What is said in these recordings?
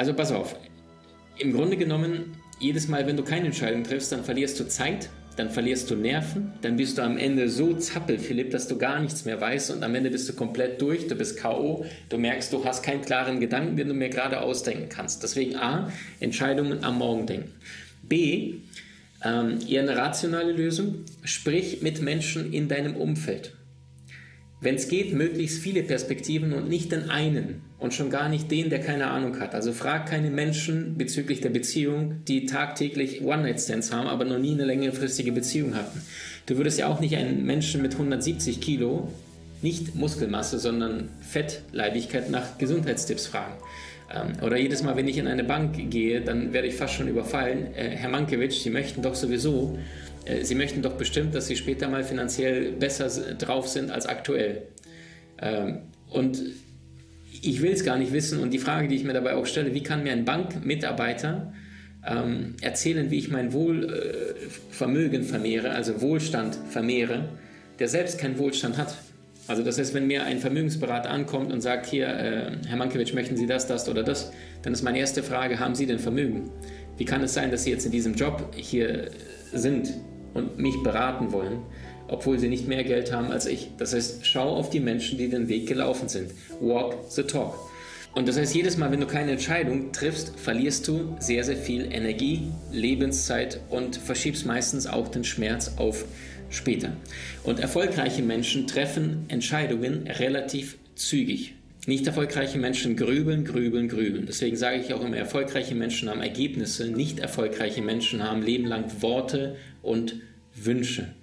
also pass auf, im Grunde genommen, jedes Mal, wenn du keine Entscheidung triffst, dann verlierst du Zeit, dann verlierst du Nerven, dann bist du am Ende so zappel, Philipp, dass du gar nichts mehr weißt und am Ende bist du komplett durch, du bist K.O., du merkst, du hast keinen klaren Gedanken, den du mir gerade ausdenken kannst. Deswegen A, Entscheidungen am Morgen denken. B, ähm, eher eine rationale Lösung, sprich mit Menschen in deinem Umfeld wenn es geht, möglichst viele Perspektiven und nicht den einen und schon gar nicht den, der keine Ahnung hat. Also frag keine Menschen bezüglich der Beziehung, die tagtäglich One-Night-Stands haben, aber noch nie eine längerfristige Beziehung hatten. Du würdest ja auch nicht einen Menschen mit 170 Kilo, nicht Muskelmasse, sondern Fettleibigkeit nach Gesundheitstipps fragen. Ähm, oder jedes Mal, wenn ich in eine Bank gehe, dann werde ich fast schon überfallen. Äh, Herr Mankiewicz, Sie möchten doch sowieso Sie möchten doch bestimmt, dass Sie später mal finanziell besser drauf sind als aktuell. Ähm, und ich will es gar nicht wissen. Und die Frage, die ich mir dabei auch stelle, wie kann mir ein Bankmitarbeiter ähm, erzählen, wie ich mein Wohlvermögen vermehre, also Wohlstand vermehre, der selbst keinen Wohlstand hat? Also das heißt, wenn mir ein Vermögensberater ankommt und sagt, hier, äh, Herr Mankiewicz, möchten Sie das, das oder das, dann ist meine erste Frage, haben Sie denn Vermögen? Wie kann es sein, dass Sie jetzt in diesem Job hier sind und mich beraten wollen, obwohl sie nicht mehr Geld haben als ich. Das heißt, schau auf die Menschen, die den Weg gelaufen sind. Walk the talk. Und das heißt, jedes Mal, wenn du keine Entscheidung triffst, verlierst du sehr, sehr viel Energie, Lebenszeit und verschiebst meistens auch den Schmerz auf später. Und erfolgreiche Menschen treffen Entscheidungen relativ zügig. Nicht erfolgreiche Menschen grübeln, grübeln, grübeln. Deswegen sage ich auch immer, erfolgreiche Menschen haben Ergebnisse, nicht erfolgreiche Menschen haben lebenlang Worte und Wünsche.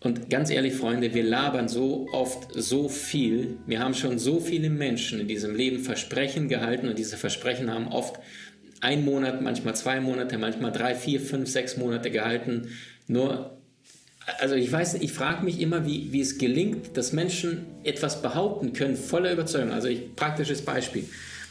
Und ganz ehrlich, Freunde, wir labern so oft so viel. Wir haben schon so viele Menschen in diesem Leben Versprechen gehalten und diese Versprechen haben oft ein Monat, manchmal zwei Monate, manchmal drei, vier, fünf, sechs Monate gehalten. Nur also ich weiß, ich frage mich immer, wie, wie es gelingt, dass Menschen etwas behaupten können, voller Überzeugung. Also ich, praktisches Beispiel.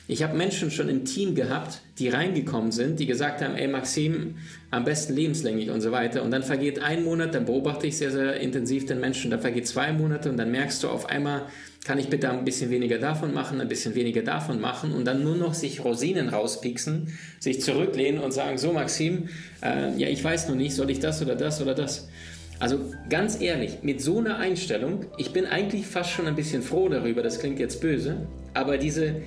Ich habe Menschen schon im Team gehabt, die reingekommen sind, die gesagt haben, ey Maxim, am besten lebenslänglich und so weiter. Und dann vergeht ein Monat, dann beobachte ich sehr, sehr intensiv den Menschen, dann vergeht zwei Monate und dann merkst du auf einmal, kann ich bitte ein bisschen weniger davon machen, ein bisschen weniger davon machen und dann nur noch sich Rosinen rauspieksen, sich zurücklehnen und sagen, so Maxim, äh, ja ich weiß noch nicht, soll ich das oder das oder das. Also ganz ehrlich, mit so einer Einstellung, ich bin eigentlich fast schon ein bisschen froh darüber, das klingt jetzt böse, aber diese,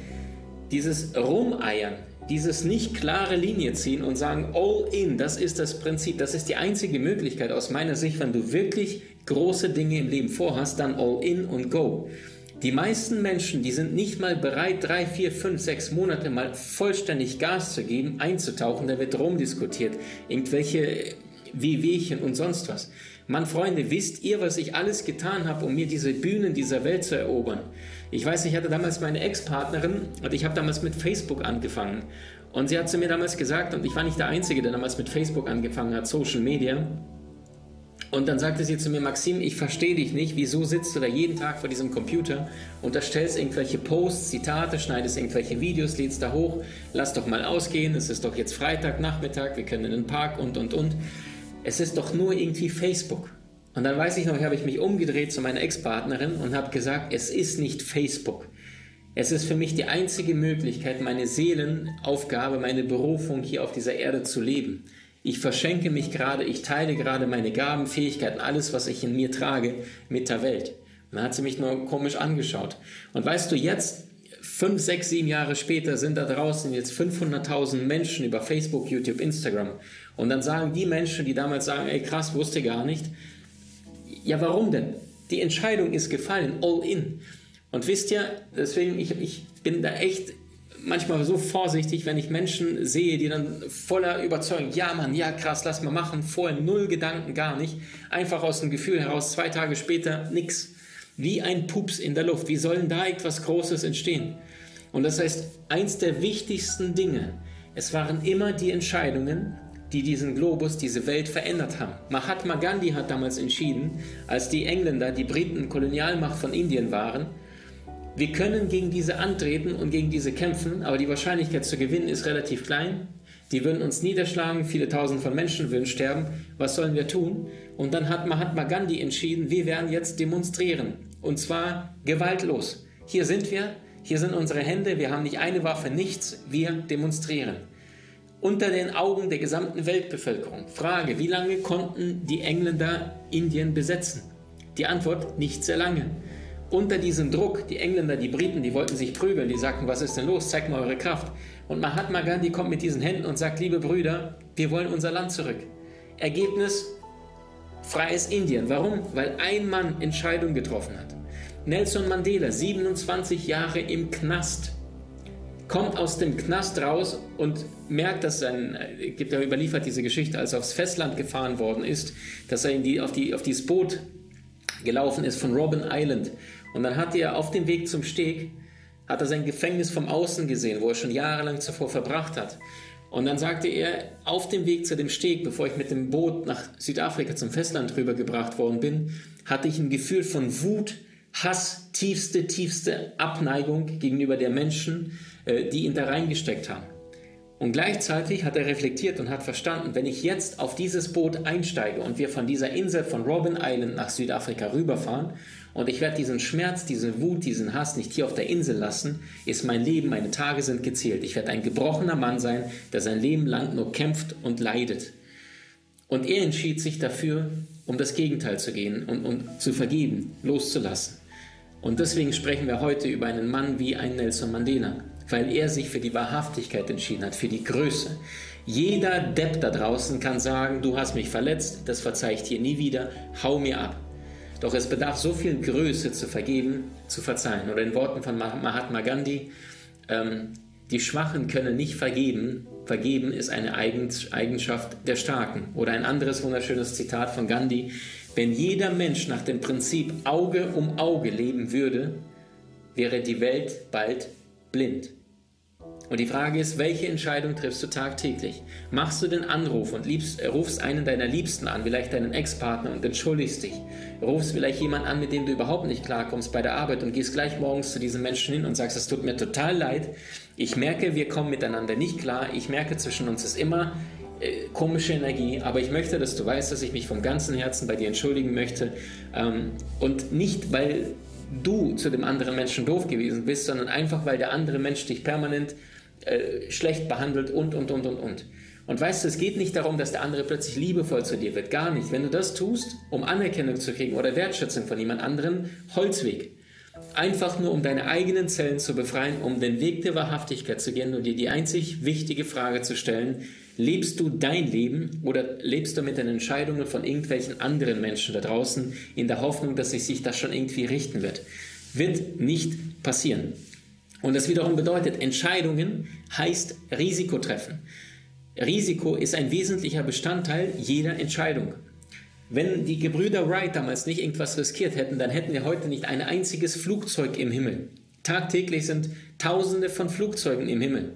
dieses Rumeiern, dieses nicht klare Linie ziehen und sagen, all in, das ist das Prinzip, das ist die einzige Möglichkeit aus meiner Sicht, wenn du wirklich große Dinge im Leben vorhast, dann all in und go. Die meisten Menschen, die sind nicht mal bereit, drei, vier, fünf, sechs Monate mal vollständig Gas zu geben, einzutauchen, da wird rumdiskutiert, irgendwelche Wehwehchen und sonst was. Mann, Freunde, wisst ihr, was ich alles getan habe, um mir diese Bühnen dieser Welt zu erobern? Ich weiß, ich hatte damals meine Ex-Partnerin und ich habe damals mit Facebook angefangen. Und sie hat zu mir damals gesagt, und ich war nicht der Einzige, der damals mit Facebook angefangen hat, Social Media. Und dann sagte sie zu mir, Maxim, ich verstehe dich nicht, wieso sitzt du da jeden Tag vor diesem Computer und erstellst irgendwelche Posts, Zitate, schneidest irgendwelche Videos, lädst da hoch, lass doch mal ausgehen, es ist doch jetzt Freitagnachmittag, wir können in den Park und, und, und es ist doch nur irgendwie Facebook. Und dann weiß ich noch, habe ich mich umgedreht zu meiner Ex-Partnerin und habe gesagt, es ist nicht Facebook. Es ist für mich die einzige Möglichkeit, meine Seelenaufgabe, meine Berufung hier auf dieser Erde zu leben. Ich verschenke mich gerade, ich teile gerade meine Gaben, Fähigkeiten, alles, was ich in mir trage, mit der Welt. Und dann hat sie mich nur komisch angeschaut. Und weißt du, jetzt, fünf, sechs, sieben Jahre später, sind da draußen jetzt 500.000 Menschen über Facebook, YouTube, Instagram. Und dann sagen die Menschen, die damals sagen, ey krass, wusste gar nicht, ja warum denn? Die Entscheidung ist gefallen, all in. Und wisst ihr, deswegen, ich, ich bin da echt manchmal so vorsichtig, wenn ich Menschen sehe, die dann voller Überzeugung, ja Mann, ja krass, lass mal machen, vorher null Gedanken, gar nicht, einfach aus dem Gefühl heraus, zwei Tage später nix. Wie ein Pups in der Luft. Wie soll da etwas Großes entstehen? Und das heißt, eins der wichtigsten Dinge, Es waren immer die Entscheidungen, die diesen Globus, diese Welt verändert haben. Mahatma Gandhi hat damals entschieden, als die Engländer, die Briten Kolonialmacht von Indien waren, wir können gegen diese antreten und gegen diese kämpfen, aber die Wahrscheinlichkeit zu gewinnen ist relativ klein. Die würden uns niederschlagen, viele tausend von Menschen würden sterben. Was sollen wir tun? Und dann hat Mahatma Gandhi entschieden, wir werden jetzt demonstrieren. Und zwar gewaltlos. Hier sind wir, hier sind unsere Hände, wir haben nicht eine Waffe, nichts, wir demonstrieren. Unter den Augen der gesamten Weltbevölkerung. Frage, wie lange konnten die Engländer Indien besetzen? Die Antwort, nicht sehr lange unter diesem Druck, die Engländer, die Briten, die wollten sich prügeln, die sagten, was ist denn los, zeigt mal eure Kraft. Und Mahatma Gandhi kommt mit diesen Händen und sagt, liebe Brüder, wir wollen unser Land zurück. Ergebnis, freies Indien. Warum? Weil ein Mann Entscheidung getroffen hat. Nelson Mandela, 27 Jahre im Knast, kommt aus dem Knast raus und merkt, dass sein, äh, gibt er überliefert diese Geschichte, als er aufs Festland gefahren worden ist, dass er in die, auf, die, auf dieses Boot gelaufen ist von Robben Island und dann hat er auf dem Weg zum Steg, hat er sein Gefängnis vom Außen gesehen, wo er schon jahrelang zuvor verbracht hat. Und dann sagte er, auf dem Weg zu dem Steg, bevor ich mit dem Boot nach Südafrika zum Festland rübergebracht worden bin, hatte ich ein Gefühl von Wut, Hass, tiefste, tiefste Abneigung gegenüber der Menschen, äh, die ihn da reingesteckt haben. Und gleichzeitig hat er reflektiert und hat verstanden, wenn ich jetzt auf dieses Boot einsteige und wir von dieser Insel von Robben Island nach Südafrika rüberfahren und ich werde diesen Schmerz, diese Wut, diesen Hass nicht hier auf der Insel lassen, ist mein Leben, meine Tage sind gezählt. Ich werde ein gebrochener Mann sein, der sein Leben lang nur kämpft und leidet. Und er entschied sich dafür, um das Gegenteil zu gehen und, und zu vergeben, loszulassen. Und deswegen sprechen wir heute über einen Mann wie ein Nelson Mandela weil er sich für die Wahrhaftigkeit entschieden hat, für die Größe. Jeder Depp da draußen kann sagen, du hast mich verletzt, das verzeih ich dir nie wieder, hau mir ab. Doch es bedarf so viel Größe zu vergeben, zu verzeihen. Oder in Worten von Mahatma Gandhi, ähm, die Schwachen können nicht vergeben, vergeben ist eine Eigenschaft der Starken. Oder ein anderes wunderschönes Zitat von Gandhi, wenn jeder Mensch nach dem Prinzip Auge um Auge leben würde, wäre die Welt bald blind. Und die Frage ist, welche Entscheidung triffst du tagtäglich? Machst du den Anruf und liebst, äh, rufst einen deiner Liebsten an, vielleicht deinen Ex-Partner und entschuldigst dich? Rufst vielleicht jemanden an, mit dem du überhaupt nicht klarkommst bei der Arbeit und gehst gleich morgens zu diesem Menschen hin und sagst, es tut mir total leid. Ich merke, wir kommen miteinander nicht klar. Ich merke, zwischen uns ist immer äh, komische Energie, aber ich möchte, dass du weißt, dass ich mich vom ganzen Herzen bei dir entschuldigen möchte. Ähm, und nicht, weil du zu dem anderen Menschen doof gewesen bist, sondern einfach, weil der andere Mensch dich permanent äh, schlecht behandelt und, und, und, und, und. Und weißt du, es geht nicht darum, dass der andere plötzlich liebevoll zu dir wird. Gar nicht. Wenn du das tust, um Anerkennung zu kriegen oder Wertschätzung von jemand anderem, Holzweg. Einfach nur, um deine eigenen Zellen zu befreien, um den Weg der Wahrhaftigkeit zu gehen und dir die einzig wichtige Frage zu stellen, lebst du dein Leben oder lebst du mit den Entscheidungen von irgendwelchen anderen Menschen da draußen in der Hoffnung, dass sich das schon irgendwie richten wird? Wird nicht passieren. Und das wiederum bedeutet, Entscheidungen heißt Risiko treffen. Risiko ist ein wesentlicher Bestandteil jeder Entscheidung. Wenn die Gebrüder Wright damals nicht irgendwas riskiert hätten, dann hätten wir heute nicht ein einziges Flugzeug im Himmel. Tagtäglich sind Tausende von Flugzeugen im Himmel.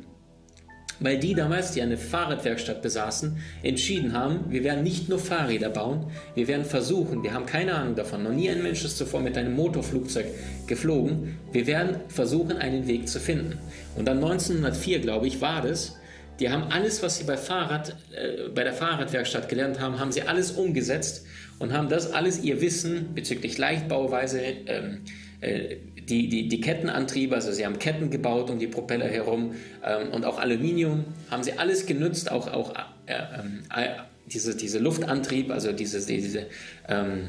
Weil die damals, die eine Fahrradwerkstatt besaßen, entschieden haben, wir werden nicht nur Fahrräder bauen, wir werden versuchen, wir haben keine Ahnung davon, noch nie ein Mensch ist zuvor mit einem Motorflugzeug geflogen, wir werden versuchen, einen Weg zu finden. Und dann 1904, glaube ich, war das, die haben alles, was sie bei, Fahrrad, äh, bei der Fahrradwerkstatt gelernt haben, haben sie alles umgesetzt und haben das alles ihr Wissen bezüglich Leichtbauweise, ähm, äh, die, die, die Kettenantriebe, also sie haben Ketten gebaut um die Propeller herum ähm, und auch Aluminium, haben sie alles genutzt, auch, auch äh, äh, diese, diese Luftantrieb, also diese, diese ähm,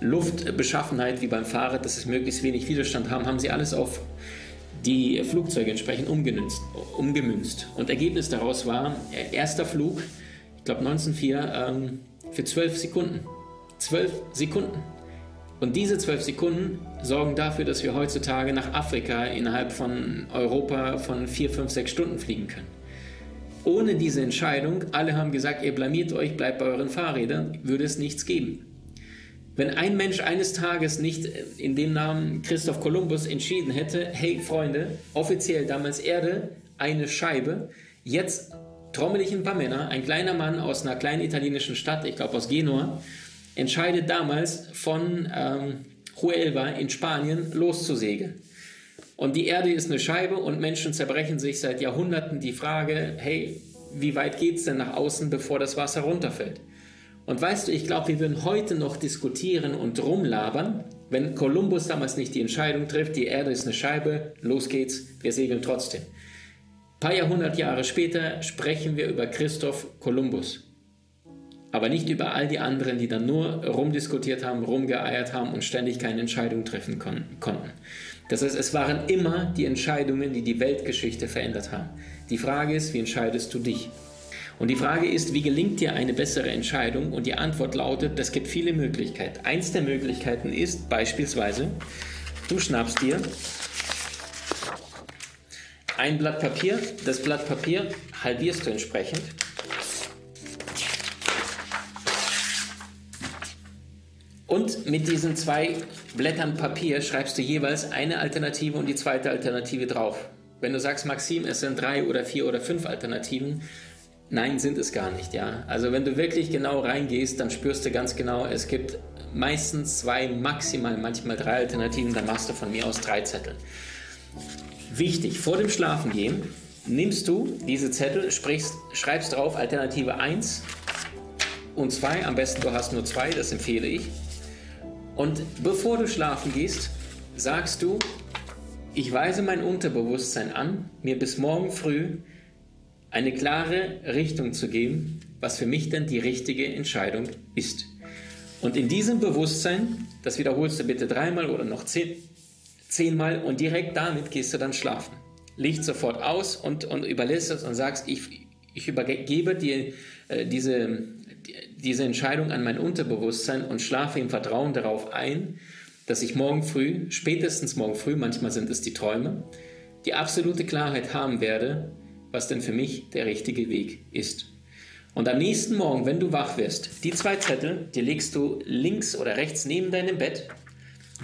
Luftbeschaffenheit wie beim Fahrrad, dass es möglichst wenig Widerstand haben, haben sie alles auf die Flugzeuge entsprechend umgemünzt. umgemünzt. Und Ergebnis daraus war, äh, erster Flug, ich glaube 1904, ähm, für zwölf Sekunden. Zwölf Sekunden. Und diese zwölf Sekunden sorgen dafür, dass wir heutzutage nach Afrika innerhalb von Europa von vier, fünf, sechs Stunden fliegen können. Ohne diese Entscheidung, alle haben gesagt, ihr blamiert euch, bleibt bei euren Fahrrädern, würde es nichts geben. Wenn ein Mensch eines Tages nicht in dem Namen Christoph Kolumbus entschieden hätte, hey Freunde, offiziell damals Erde, eine Scheibe, jetzt trommel ein paar Männer, ein kleiner Mann aus einer kleinen italienischen Stadt, ich glaube aus Genua, entscheidet damals von ähm, Huelva in Spanien loszusegeln. Und die Erde ist eine Scheibe und Menschen zerbrechen sich seit Jahrhunderten die Frage, hey, wie weit geht es denn nach außen, bevor das Wasser runterfällt? Und weißt du, ich glaube, wir würden heute noch diskutieren und rumlabern, wenn Kolumbus damals nicht die Entscheidung trifft, die Erde ist eine Scheibe, los geht's, wir segeln trotzdem. Ein paar Jahrhundert Jahre später sprechen wir über Christoph Kolumbus. Aber nicht über all die anderen, die dann nur rumdiskutiert haben, rumgeeiert haben und ständig keine Entscheidung treffen kon konnten. Das heißt, es waren immer die Entscheidungen, die die Weltgeschichte verändert haben. Die Frage ist, wie entscheidest du dich? Und die Frage ist, wie gelingt dir eine bessere Entscheidung? Und die Antwort lautet, es gibt viele Möglichkeiten. Eins der Möglichkeiten ist beispielsweise, du schnappst dir ein Blatt Papier, das Blatt Papier halbierst du entsprechend. Und mit diesen zwei Blättern Papier schreibst du jeweils eine Alternative und die zweite Alternative drauf. Wenn du sagst, Maxim, es sind drei oder vier oder fünf Alternativen, Nein, sind es gar nicht, ja. Also wenn du wirklich genau reingehst, dann spürst du ganz genau, es gibt meistens zwei, maximal manchmal drei Alternativen, dann machst du von mir aus drei Zettel. Wichtig, vor dem Schlafengehen nimmst du diese Zettel, sprichst, schreibst drauf Alternative 1 und 2, am besten du hast nur zwei, das empfehle ich. Und bevor du schlafen gehst, sagst du, ich weise mein Unterbewusstsein an, mir bis morgen früh eine klare Richtung zu geben, was für mich denn die richtige Entscheidung ist. Und in diesem Bewusstsein, das wiederholst du bitte dreimal oder noch zehn, zehnmal und direkt damit gehst du dann schlafen. Licht sofort aus und, und überlässt es und sagst, ich, ich übergebe dir äh, diese, diese Entscheidung an mein Unterbewusstsein und schlafe im Vertrauen darauf ein, dass ich morgen früh, spätestens morgen früh, manchmal sind es die Träume, die absolute Klarheit haben werde, was denn für mich der richtige Weg ist. Und am nächsten Morgen, wenn du wach wirst, die zwei Zettel, die legst du links oder rechts neben deinem Bett.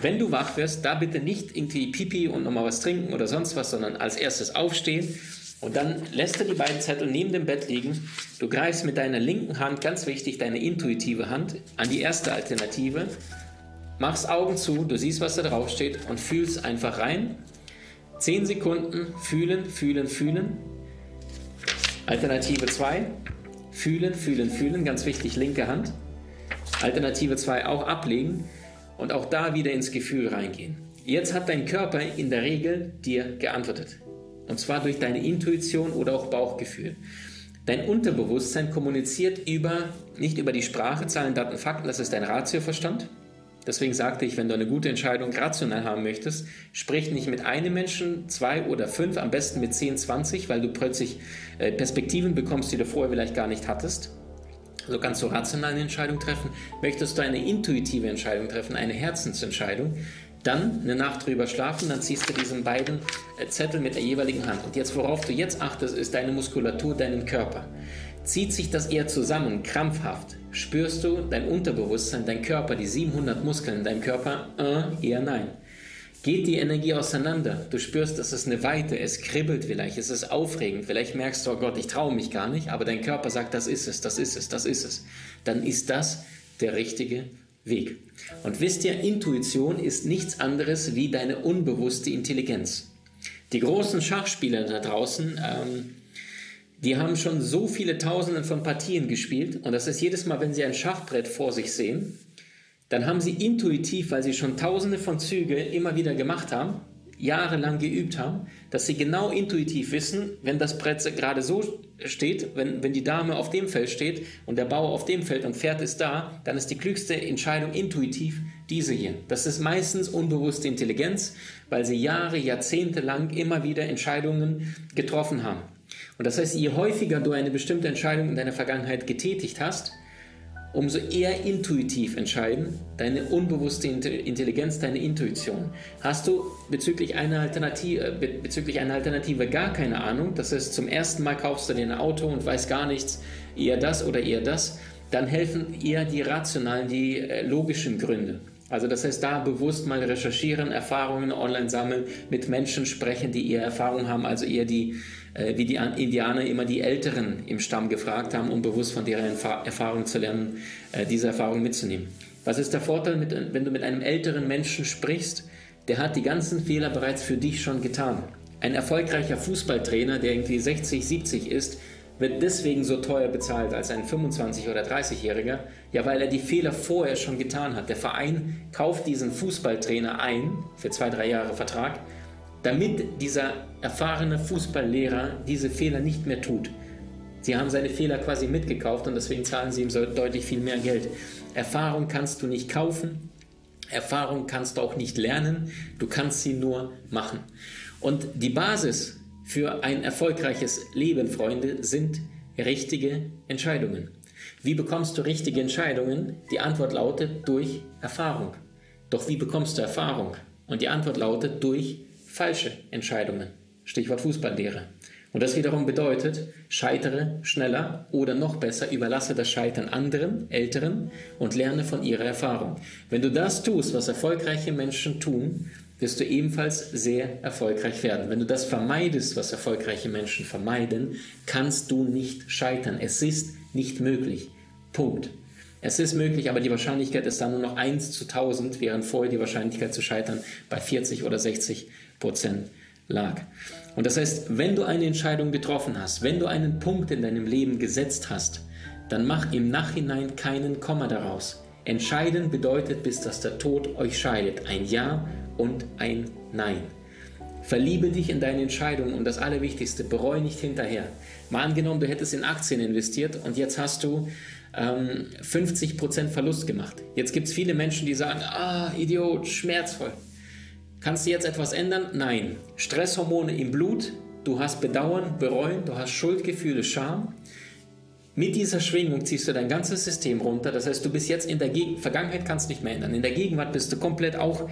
Wenn du wach wirst, da bitte nicht irgendwie Pipi und nochmal was trinken oder sonst was, sondern als erstes aufstehen und dann lässt du die beiden Zettel neben dem Bett liegen. Du greifst mit deiner linken Hand, ganz wichtig, deine intuitive Hand, an die erste Alternative, machst Augen zu, du siehst, was da drauf steht und fühlst einfach rein. Zehn Sekunden fühlen, fühlen, fühlen. Alternative 2, fühlen, fühlen, fühlen, ganz wichtig, linke Hand. Alternative 2, auch ablegen und auch da wieder ins Gefühl reingehen. Jetzt hat dein Körper in der Regel dir geantwortet. Und zwar durch deine Intuition oder auch Bauchgefühl. Dein Unterbewusstsein kommuniziert über, nicht über die Sprache, Zahlen, Daten, Fakten, das ist dein Ratioverstand, Deswegen sagte ich, wenn du eine gute Entscheidung rational haben möchtest, sprich nicht mit einem Menschen, zwei oder fünf, am besten mit 10, 20, weil du plötzlich äh, Perspektiven bekommst, die du vorher vielleicht gar nicht hattest. So kannst du rational eine Entscheidung treffen. Möchtest du eine intuitive Entscheidung treffen, eine Herzensentscheidung, dann eine Nacht drüber schlafen, dann ziehst du diesen beiden äh, Zettel mit der jeweiligen Hand. Und jetzt, worauf du jetzt achtest, ist deine Muskulatur, deinen Körper. Zieht sich das eher zusammen, krampfhaft? Spürst du dein Unterbewusstsein, dein Körper, die 700 Muskeln in deinem Körper? Äh, eher nein. Geht die Energie auseinander? Du spürst, es ist eine Weite, es kribbelt vielleicht, es ist aufregend, vielleicht merkst du, oh Gott, ich traue mich gar nicht, aber dein Körper sagt, das ist es, das ist es, das ist es. Dann ist das der richtige Weg. Und wisst ihr, Intuition ist nichts anderes wie deine unbewusste Intelligenz. Die großen Schachspieler da draußen, ähm, die haben schon so viele Tausende von Partien gespielt und das ist jedes Mal, wenn sie ein Schachbrett vor sich sehen, dann haben sie intuitiv, weil sie schon Tausende von Züge immer wieder gemacht haben, jahrelang geübt haben, dass sie genau intuitiv wissen, wenn das Brett gerade so steht, wenn, wenn die Dame auf dem Feld steht und der Bauer auf dem Feld und Pferd ist da, dann ist die klügste Entscheidung intuitiv diese hier. Das ist meistens unbewusste Intelligenz, weil sie Jahre, Jahrzehnte lang immer wieder Entscheidungen getroffen haben. Und das heißt, je häufiger du eine bestimmte Entscheidung in deiner Vergangenheit getätigt hast, umso eher intuitiv entscheiden, deine unbewusste Intelligenz, deine Intuition. Hast du bezüglich einer Alternative, äh, bezüglich einer Alternative gar keine Ahnung, das heißt, zum ersten Mal kaufst du dir ein Auto und weißt gar nichts, eher das oder eher das, dann helfen eher die rationalen, die äh, logischen Gründe. Also das heißt, da bewusst mal recherchieren, Erfahrungen online sammeln, mit Menschen sprechen, die eher Erfahrung haben, also eher die wie die Indianer immer die Älteren im Stamm gefragt haben, um bewusst von deren Erfahrung zu lernen, äh, diese Erfahrung mitzunehmen. Was ist der Vorteil, wenn du mit einem älteren Menschen sprichst? Der hat die ganzen Fehler bereits für dich schon getan. Ein erfolgreicher Fußballtrainer, der irgendwie 60, 70 ist, wird deswegen so teuer bezahlt als ein 25- oder 30-Jähriger? Ja, weil er die Fehler vorher schon getan hat. Der Verein kauft diesen Fußballtrainer ein für zwei, drei Jahre Vertrag, damit dieser erfahrene Fußballlehrer diese Fehler nicht mehr tut. Sie haben seine Fehler quasi mitgekauft und deswegen zahlen sie ihm so deutlich viel mehr Geld. Erfahrung kannst du nicht kaufen, Erfahrung kannst du auch nicht lernen, du kannst sie nur machen. Und die Basis für ein erfolgreiches Leben, Freunde, sind richtige Entscheidungen. Wie bekommst du richtige Entscheidungen? Die Antwort lautet durch Erfahrung. Doch wie bekommst du Erfahrung? Und die Antwort lautet durch falsche Entscheidungen. Stichwort Fußballlehre. Und das wiederum bedeutet, scheitere schneller oder noch besser, überlasse das Scheitern anderen, Älteren und lerne von ihrer Erfahrung. Wenn du das tust, was erfolgreiche Menschen tun, wirst du ebenfalls sehr erfolgreich werden. Wenn du das vermeidest, was erfolgreiche Menschen vermeiden, kannst du nicht scheitern. Es ist nicht möglich. Punkt. Es ist möglich, aber die Wahrscheinlichkeit ist dann nur noch 1 zu 1000, während vorher die Wahrscheinlichkeit zu scheitern bei 40 oder 60 Prozent lag. Und das heißt, wenn du eine Entscheidung getroffen hast, wenn du einen Punkt in deinem Leben gesetzt hast, dann mach im Nachhinein keinen Komma daraus. Entscheiden bedeutet, bis dass der Tod euch scheidet. Ein Ja und ein Nein. Verliebe dich in deine Entscheidung und das Allerwichtigste, bereue nicht hinterher. Mal angenommen, du hättest in Aktien investiert und jetzt hast du ähm, 50% Verlust gemacht. Jetzt gibt es viele Menschen, die sagen, ah, Idiot, schmerzvoll. Kannst du jetzt etwas ändern? Nein. Stresshormone im Blut, du hast Bedauern, Bereuen, du hast Schuldgefühle, Scham. Mit dieser Schwingung ziehst du dein ganzes System runter. Das heißt, du bist jetzt in der Geg Vergangenheit kannst nicht mehr ändern. In der Gegenwart bist du komplett auch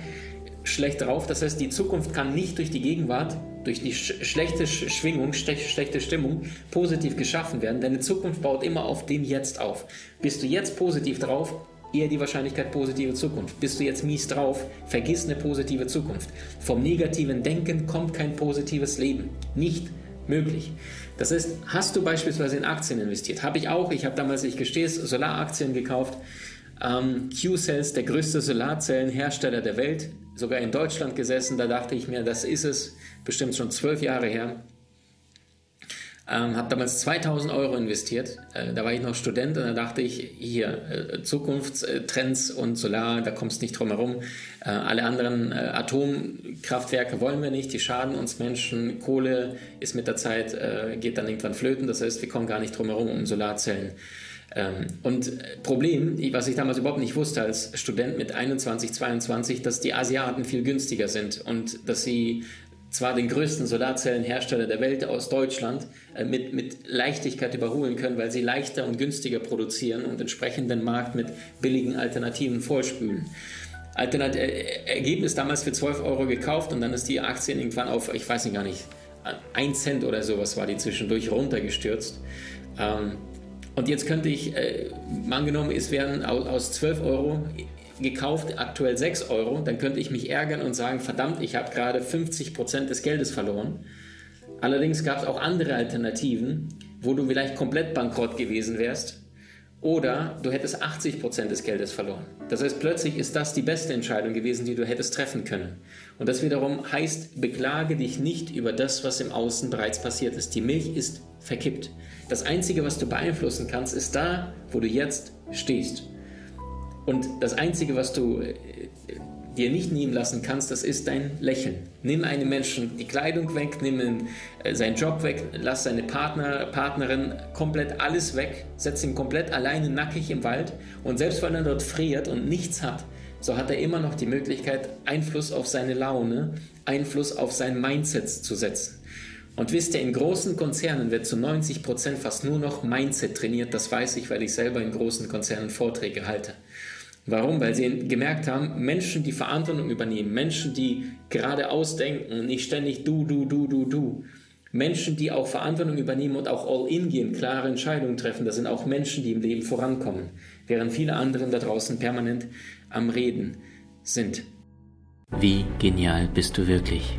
schlecht drauf. Das heißt, die Zukunft kann nicht durch die Gegenwart, durch die sch schlechte Schwingung, schlechte Stimmung positiv geschaffen werden. Deine Zukunft baut immer auf dem Jetzt auf. Bist du jetzt positiv drauf, eher die Wahrscheinlichkeit positive Zukunft. Bist du jetzt mies drauf, vergiss eine positive Zukunft. Vom negativen Denken kommt kein positives Leben. Nicht möglich. Das heißt, hast du beispielsweise in Aktien investiert? Habe ich auch. Ich habe damals, ich gestehe es, Solaraktien gekauft. Ähm, Q-Cells, der größte Solarzellenhersteller der Welt, sogar in Deutschland gesessen. Da dachte ich mir, das ist es, bestimmt schon zwölf Jahre her. Ähm, habe damals 2000 Euro investiert. Äh, da war ich noch Student und da dachte ich, hier, äh, Zukunftstrends und Solar, da kommst nicht drum herum. Äh, alle anderen äh, Atomkraftwerke wollen wir nicht, die schaden uns Menschen. Kohle ist mit der Zeit, äh, geht dann irgendwann flöten. Das heißt, wir kommen gar nicht drum herum um Solarzellen. Ähm, und Problem, was ich damals überhaupt nicht wusste als Student mit 21, 22, dass die Asiaten viel günstiger sind und dass sie zwar den größten Solarzellenhersteller der Welt aus Deutschland äh, mit, mit Leichtigkeit überholen können, weil sie leichter und günstiger produzieren und entsprechend den Markt mit billigen Alternativen vorspülen. Alternat äh, Ergebnis damals für 12 Euro gekauft und dann ist die Aktie irgendwann auf, ich weiß nicht gar nicht, 1 Cent oder sowas war die zwischendurch runtergestürzt. Ähm, und jetzt könnte ich, äh, angenommen, es wären aus, aus 12 Euro gekauft, aktuell 6 Euro, dann könnte ich mich ärgern und sagen, verdammt, ich habe gerade 50 Prozent des Geldes verloren. Allerdings gab es auch andere Alternativen, wo du vielleicht komplett bankrott gewesen wärst oder du hättest 80 Prozent des Geldes verloren. Das heißt, plötzlich ist das die beste Entscheidung gewesen, die du hättest treffen können. Und das wiederum heißt, beklage dich nicht über das, was im Außen bereits passiert ist. Die Milch ist verkippt. Das Einzige, was du beeinflussen kannst, ist da, wo du jetzt stehst. Und das Einzige, was du äh, dir nicht nehmen lassen kannst, das ist dein Lächeln. Nimm einem Menschen die Kleidung weg, nimm ihn, äh, seinen Job weg, lass seine Partner, Partnerin komplett alles weg, setz ihn komplett alleine nackig im Wald und selbst wenn er dort friert und nichts hat, so hat er immer noch die Möglichkeit, Einfluss auf seine Laune, Einfluss auf sein Mindset zu setzen. Und wisst ihr, in großen Konzernen wird zu 90 Prozent fast nur noch Mindset trainiert. Das weiß ich, weil ich selber in großen Konzernen Vorträge halte. Warum? Weil sie gemerkt haben, Menschen, die Verantwortung übernehmen, Menschen, die geradeaus denken und nicht ständig du, du, du, du, du. Menschen, die auch Verantwortung übernehmen und auch all in gehen, klare Entscheidungen treffen, das sind auch Menschen, die im Leben vorankommen, während viele andere da draußen permanent am Reden sind. Wie genial bist du wirklich?